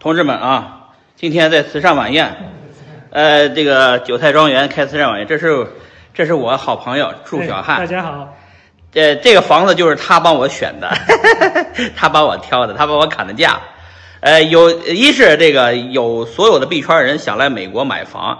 同志们啊，今天在慈善晚宴，呃，这个韭菜庄园开慈善晚宴，这是这是我好朋友祝小汉大，家好，这这个房子就是他帮我选的，他帮我挑的，他帮我砍的价。呃，有一是这个有所有的币圈人想来美国买房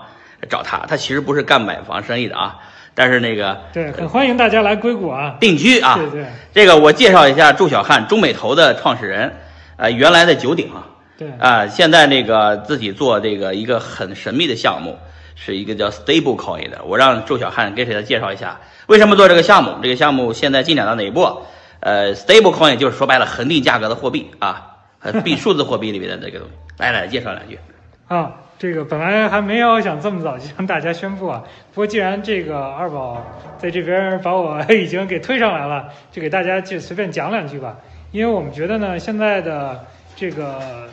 找他，他其实不是干买房生意的啊，但是那个对，很欢迎大家来硅谷啊。定居啊，对对这个我介绍一下祝小汉，中美投的创始人，呃，原来在九鼎啊，对啊、现在那个自己做这个一个很神秘的项目，是一个叫 Stable Coin 的。我让周小汉给大家介绍一下为什么做这个项目。这个项目现在进展到哪一步？呃，Stable Coin 就是说白了恒定价格的货币啊，呃，币数字货币里面的这个东西。来来，介绍两句。啊，这个本来还没有想这么早就 向大家宣布啊，不过既然这个二宝在这边把我 已经给推上来了，就给大家就随便讲两句吧。因为我们觉得呢，现在的这个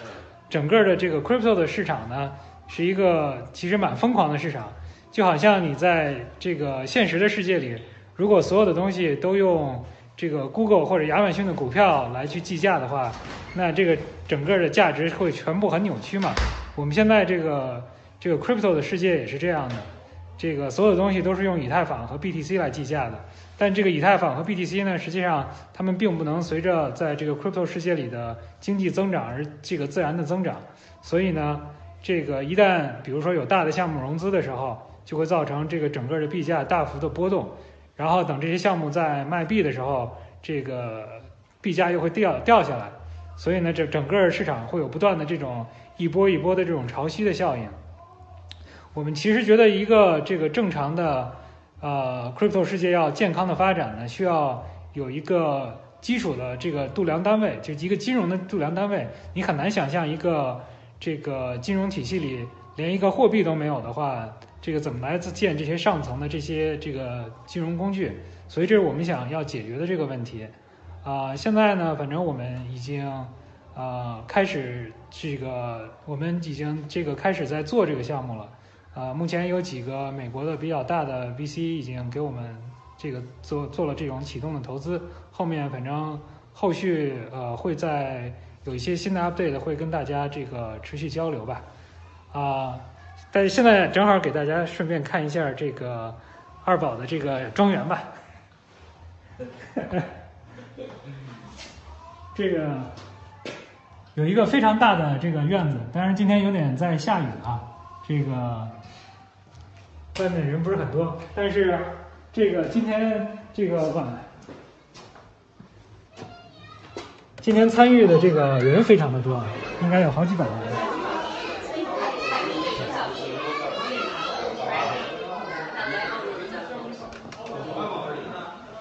整个的这个 crypto 的市场呢，是一个其实蛮疯狂的市场，就好像你在这个现实的世界里，如果所有的东西都用这个 Google 或者亚马逊的股票来去计价的话，那这个整个的价值会全部很扭曲嘛。我们现在这个这个 crypto 的世界也是这样的，这个所有东西都是用以太坊和 BTC 来计价的。但这个以太坊和 BTC 呢，实际上它们并不能随着在这个 crypto 世界里的经济增长而这个自然的增长。所以呢，这个一旦比如说有大的项目融资的时候，就会造成这个整个的币价大幅的波动。然后等这些项目在卖币的时候，这个币价又会掉掉下来。所以呢，这整个市场会有不断的这种一波一波的这种潮汐的效应。我们其实觉得一个这个正常的呃 crypto 世界要健康的发展呢，需要有一个基础的这个度量单位，就一个金融的度量单位。你很难想象一个这个金融体系里连一个货币都没有的话，这个怎么来自建这些上层的这些这个金融工具？所以这是我们想要解决的这个问题。啊、现在呢，反正我们已经呃开始这个，我们已经这个开始在做这个项目了。啊、目前有几个美国的比较大的 VC 已经给我们这个做做了这种启动的投资，后面反正后续呃会在有一些新的 update 会跟大家这个持续交流吧。啊、但是现在正好给大家顺便看一下这个二宝的这个庄园吧。这个有一个非常大的这个院子，当然今天有点在下雨啊，这个外面人不是很多，但是这个今天这个晚，今天参与的这个人非常的多，啊，应该有好几百人。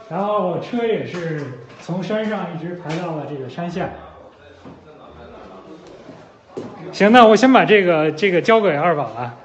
然后车也是从山上一直排到了这个山下。行，那我先把这个这个交给二宝了。